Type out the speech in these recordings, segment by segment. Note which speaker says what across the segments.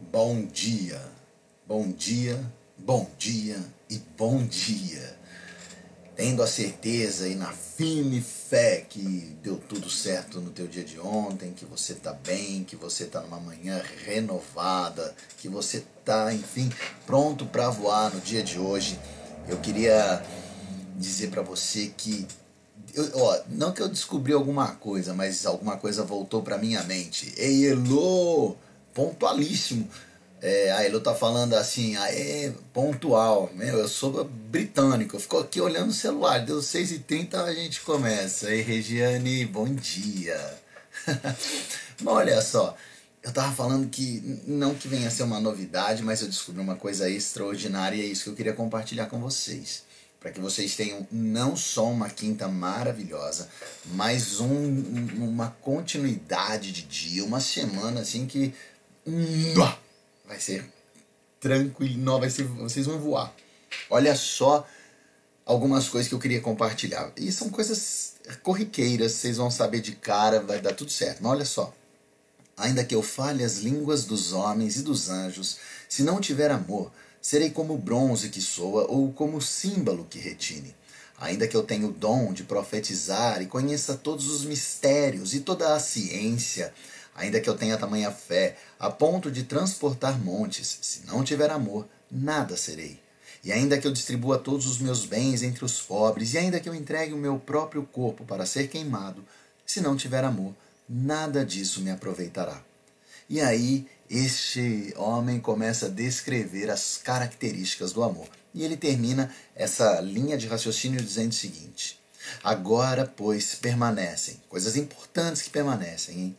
Speaker 1: Bom dia, bom dia, bom dia e bom dia. Tendo a certeza e na firme fé que deu tudo certo no teu dia de ontem, que você está bem, que você está numa manhã renovada, que você está, enfim, pronto para voar no dia de hoje. Eu queria dizer para você que eu, ó, não que eu descobri alguma coisa, mas alguma coisa voltou para minha mente. Ei, Elô, pontualíssimo. É, a Elo tá falando assim, ah, é pontual. Meu, eu sou britânico, eu fico aqui olhando o celular, deu 6h30 a gente começa. Ei, Regiane, bom dia. Olha só, eu tava falando que, não que venha ser uma novidade, mas eu descobri uma coisa extraordinária e é isso que eu queria compartilhar com vocês para que vocês tenham não só uma quinta maravilhosa, mas um, uma continuidade de dia, uma semana assim que vai ser tranquilo, não, vai ser, vocês vão voar. Olha só algumas coisas que eu queria compartilhar. E são coisas corriqueiras, vocês vão saber de cara, vai dar tudo certo. Mas olha só. Ainda que eu fale as línguas dos homens e dos anjos, se não tiver amor, Serei como bronze que soa ou como símbolo que retine. Ainda que eu tenha o dom de profetizar e conheça todos os mistérios e toda a ciência, ainda que eu tenha tamanha fé a ponto de transportar montes, se não tiver amor, nada serei. E ainda que eu distribua todos os meus bens entre os pobres, e ainda que eu entregue o meu próprio corpo para ser queimado, se não tiver amor, nada disso me aproveitará. E aí este homem começa a descrever as características do amor. E ele termina essa linha de raciocínio dizendo o seguinte: Agora, pois, permanecem, coisas importantes que permanecem, hein?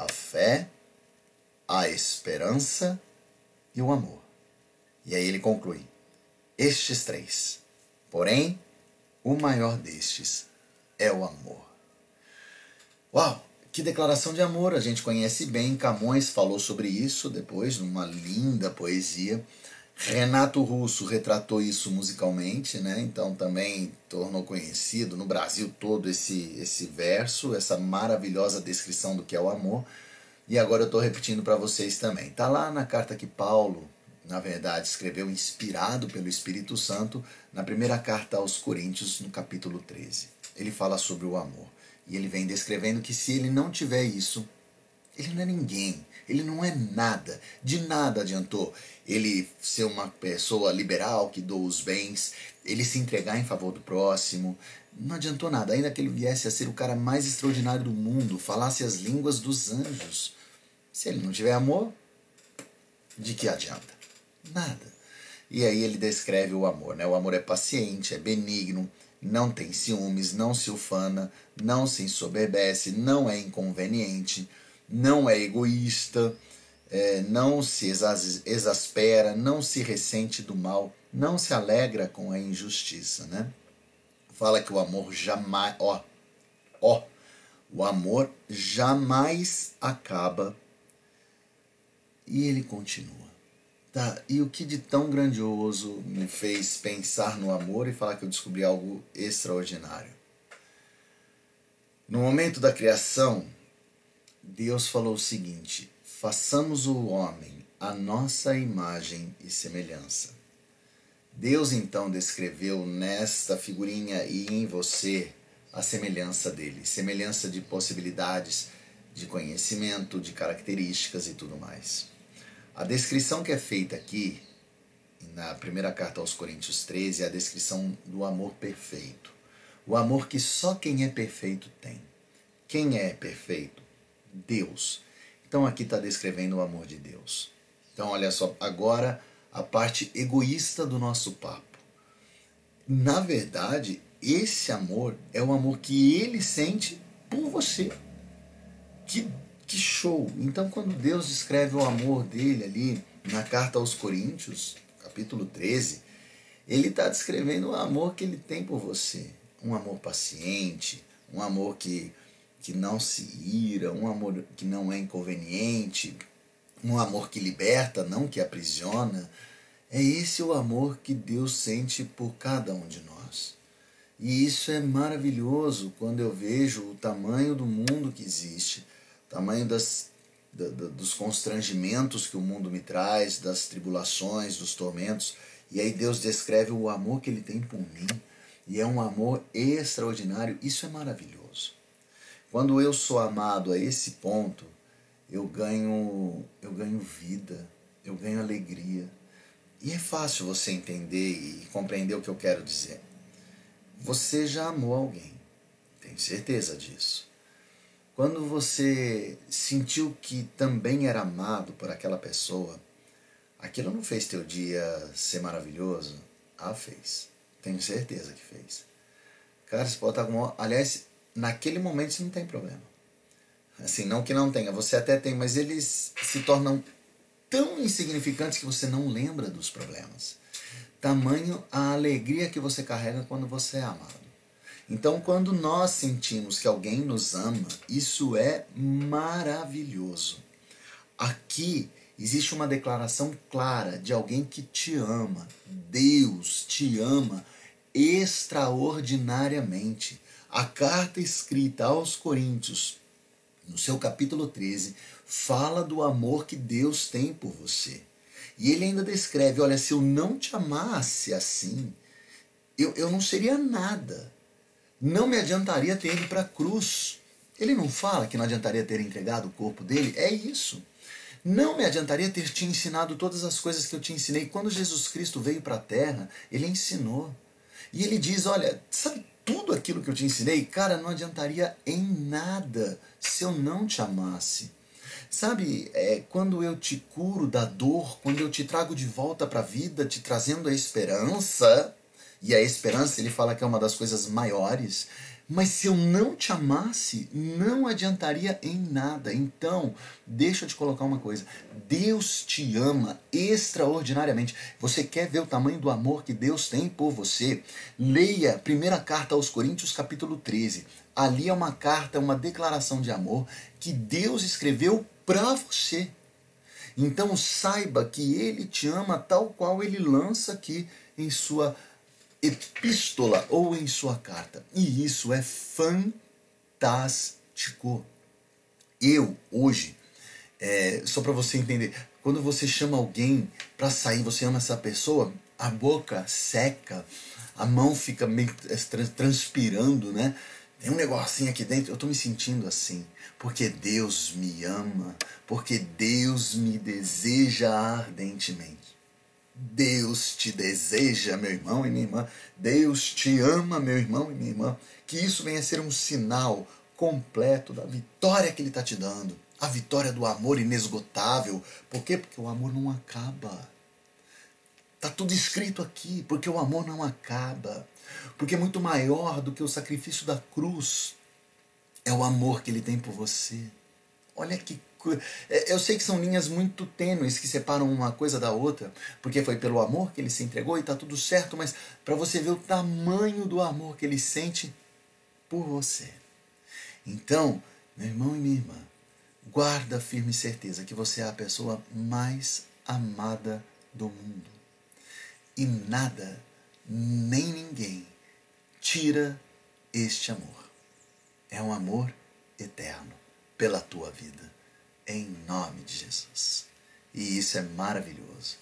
Speaker 1: A fé, a esperança e o amor. E aí ele conclui: estes três. Porém, o maior destes é o amor. Uau! Que declaração de amor, a gente conhece bem. Camões falou sobre isso depois, numa linda poesia. Renato Russo retratou isso musicalmente, né? Então também tornou conhecido no Brasil todo esse, esse verso, essa maravilhosa descrição do que é o amor. E agora eu estou repetindo para vocês também. Tá lá na carta que Paulo, na verdade, escreveu inspirado pelo Espírito Santo, na primeira carta aos Coríntios, no capítulo 13. Ele fala sobre o amor. E ele vem descrevendo que se ele não tiver isso, ele não é ninguém, ele não é nada, de nada adiantou ele ser uma pessoa liberal que doa os bens, ele se entregar em favor do próximo, não adiantou nada, ainda que ele viesse a ser o cara mais extraordinário do mundo, falasse as línguas dos anjos. Se ele não tiver amor, de que adianta? Nada. E aí ele descreve o amor, né? O amor é paciente, é benigno, não tem ciúmes, não se ufana, não se ensoberbece, não é inconveniente, não é egoísta, é, não se exaspera, não se ressente do mal, não se alegra com a injustiça, né? Fala que o amor jamais, ó, ó, o amor jamais acaba. E ele continua. Tá, e o que de tão grandioso me fez pensar no amor e falar que eu descobri algo extraordinário? No momento da criação, Deus falou o seguinte: façamos o homem a nossa imagem e semelhança. Deus então descreveu nesta figurinha e em você a semelhança dele, semelhança de possibilidades, de conhecimento, de características e tudo mais. A descrição que é feita aqui, na primeira carta aos Coríntios 13, é a descrição do amor perfeito. O amor que só quem é perfeito tem. Quem é perfeito? Deus. Então aqui está descrevendo o amor de Deus. Então olha só, agora a parte egoísta do nosso papo. Na verdade, esse amor é o amor que ele sente por você. Que que show! Então, quando Deus descreve o amor dele ali na carta aos Coríntios, capítulo 13, ele está descrevendo o amor que ele tem por você. Um amor paciente, um amor que, que não se ira, um amor que não é inconveniente, um amor que liberta, não que aprisiona. É esse o amor que Deus sente por cada um de nós. E isso é maravilhoso quando eu vejo o tamanho do mundo que existe tamanho das dos constrangimentos que o mundo me traz, das tribulações, dos tormentos. E aí Deus descreve o amor que ele tem por mim. E é um amor extraordinário. Isso é maravilhoso. Quando eu sou amado a esse ponto, eu ganho, eu ganho vida, eu ganho alegria. E é fácil você entender e compreender o que eu quero dizer. Você já amou alguém, tenho certeza disso. Quando você sentiu que também era amado por aquela pessoa, aquilo não fez teu dia ser maravilhoso? Ah, fez. Tenho certeza que fez. Cara, você pode estar com. Aliás, naquele momento isso não tem problema. Assim, não que não tenha, você até tem, mas eles se tornam tão insignificantes que você não lembra dos problemas. Tamanho a alegria que você carrega quando você é amado. Então, quando nós sentimos que alguém nos ama, isso é maravilhoso. Aqui existe uma declaração clara de alguém que te ama. Deus te ama extraordinariamente. A carta escrita aos Coríntios, no seu capítulo 13, fala do amor que Deus tem por você. E ele ainda descreve: olha, se eu não te amasse assim, eu, eu não seria nada não me adiantaria ter ido para a cruz. Ele não fala que não adiantaria ter entregado o corpo dele? É isso. Não me adiantaria ter te ensinado todas as coisas que eu te ensinei. Quando Jesus Cristo veio para a terra, ele ensinou. E ele diz: Olha, sabe tudo aquilo que eu te ensinei? Cara, não adiantaria em nada se eu não te amasse. Sabe, é, quando eu te curo da dor, quando eu te trago de volta para a vida, te trazendo a esperança, e a esperança, ele fala que é uma das coisas maiores. Mas se eu não te amasse, não adiantaria em nada. Então, deixa eu te colocar uma coisa. Deus te ama extraordinariamente. Você quer ver o tamanho do amor que Deus tem por você? Leia a primeira carta aos Coríntios, capítulo 13. Ali é uma carta, uma declaração de amor que Deus escreveu para você. Então saiba que ele te ama tal qual ele lança aqui em sua epístola ou em sua carta. E isso é fantástico. Eu, hoje, é, só para você entender, quando você chama alguém para sair, você ama essa pessoa, a boca seca, a mão fica meio transpirando, né? Tem um negocinho aqui dentro, eu estou me sentindo assim, porque Deus me ama, porque Deus me deseja ardentemente. Deus te deseja, meu irmão e minha irmã. Deus te ama, meu irmão e minha irmã. Que isso venha a ser um sinal completo da vitória que Ele está te dando. A vitória do amor inesgotável. Por quê? Porque o amor não acaba. Está tudo escrito aqui, porque o amor não acaba. Porque é muito maior do que o sacrifício da cruz. É o amor que Ele tem por você. Olha que eu sei que são linhas muito tênues que separam uma coisa da outra, porque foi pelo amor que ele se entregou e está tudo certo, mas para você ver o tamanho do amor que ele sente por você. Então, meu irmão e minha irmã, guarda firme certeza que você é a pessoa mais amada do mundo. E nada, nem ninguém, tira este amor. É um amor eterno pela tua vida em nome de Jesus. E isso é maravilhoso.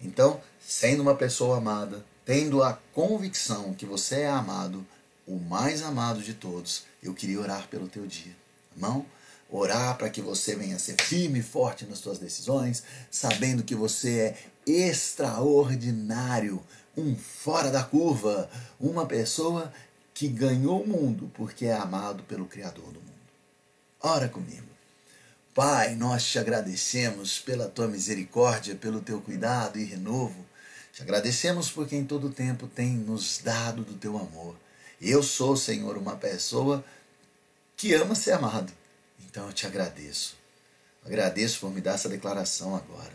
Speaker 1: Então, sendo uma pessoa amada, tendo a convicção que você é amado, o mais amado de todos, eu queria orar pelo teu dia. Irmão, orar para que você venha ser firme e forte nas suas decisões, sabendo que você é extraordinário, um fora da curva, uma pessoa que ganhou o mundo porque é amado pelo Criador do mundo. Ora comigo. Pai, nós te agradecemos pela tua misericórdia, pelo teu cuidado e renovo. Te agradecemos porque em todo tempo tem nos dado do teu amor. Eu sou, Senhor, uma pessoa que ama ser amado. Então eu te agradeço. Agradeço por me dar essa declaração agora,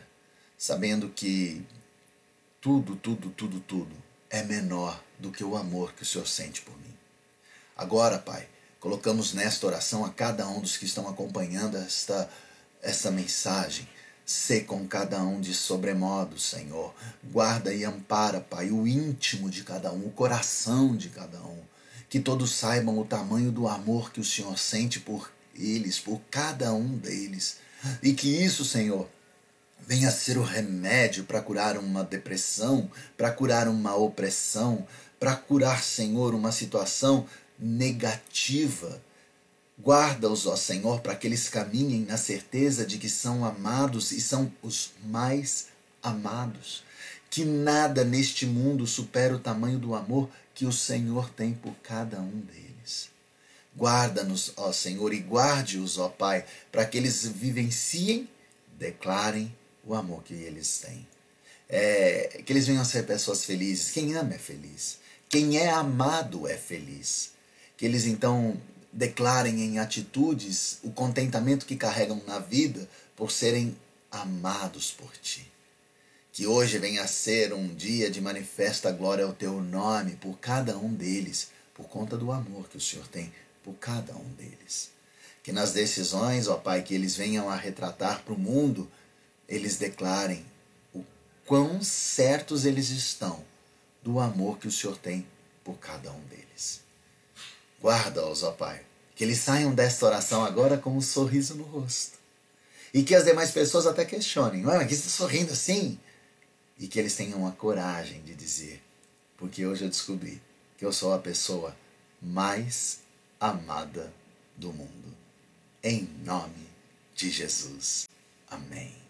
Speaker 1: sabendo que tudo, tudo, tudo, tudo é menor do que o amor que o Senhor sente por mim. Agora, Pai, Colocamos nesta oração a cada um dos que estão acompanhando esta, esta mensagem. Sê com cada um de sobremodo, Senhor. Guarda e ampara, Pai, o íntimo de cada um, o coração de cada um. Que todos saibam o tamanho do amor que o Senhor sente por eles, por cada um deles. E que isso, Senhor, venha ser o remédio para curar uma depressão, para curar uma opressão, para curar, Senhor, uma situação negativa. Guarda-os, ó Senhor, para que eles caminhem na certeza de que são amados e são os mais amados. Que nada neste mundo supera o tamanho do amor que o Senhor tem por cada um deles. Guarda-nos, ó Senhor, e guarde-os, ó Pai, para que eles vivenciem, declarem o amor que eles têm. É, que eles venham a ser pessoas felizes. Quem ama é feliz. Quem é amado é feliz. Que eles então declarem em atitudes o contentamento que carregam na vida por serem amados por ti. Que hoje venha a ser um dia de manifesta glória ao teu nome por cada um deles, por conta do amor que o Senhor tem por cada um deles. Que nas decisões, ó Pai, que eles venham a retratar para o mundo eles declarem o quão certos eles estão do amor que o Senhor tem por cada um deles. Guarda-os, ó Pai, que eles saiam desta oração agora com um sorriso no rosto. E que as demais pessoas até questionem: Ué, mas que está sorrindo assim? E que eles tenham a coragem de dizer: Porque hoje eu descobri que eu sou a pessoa mais amada do mundo. Em nome de Jesus. Amém.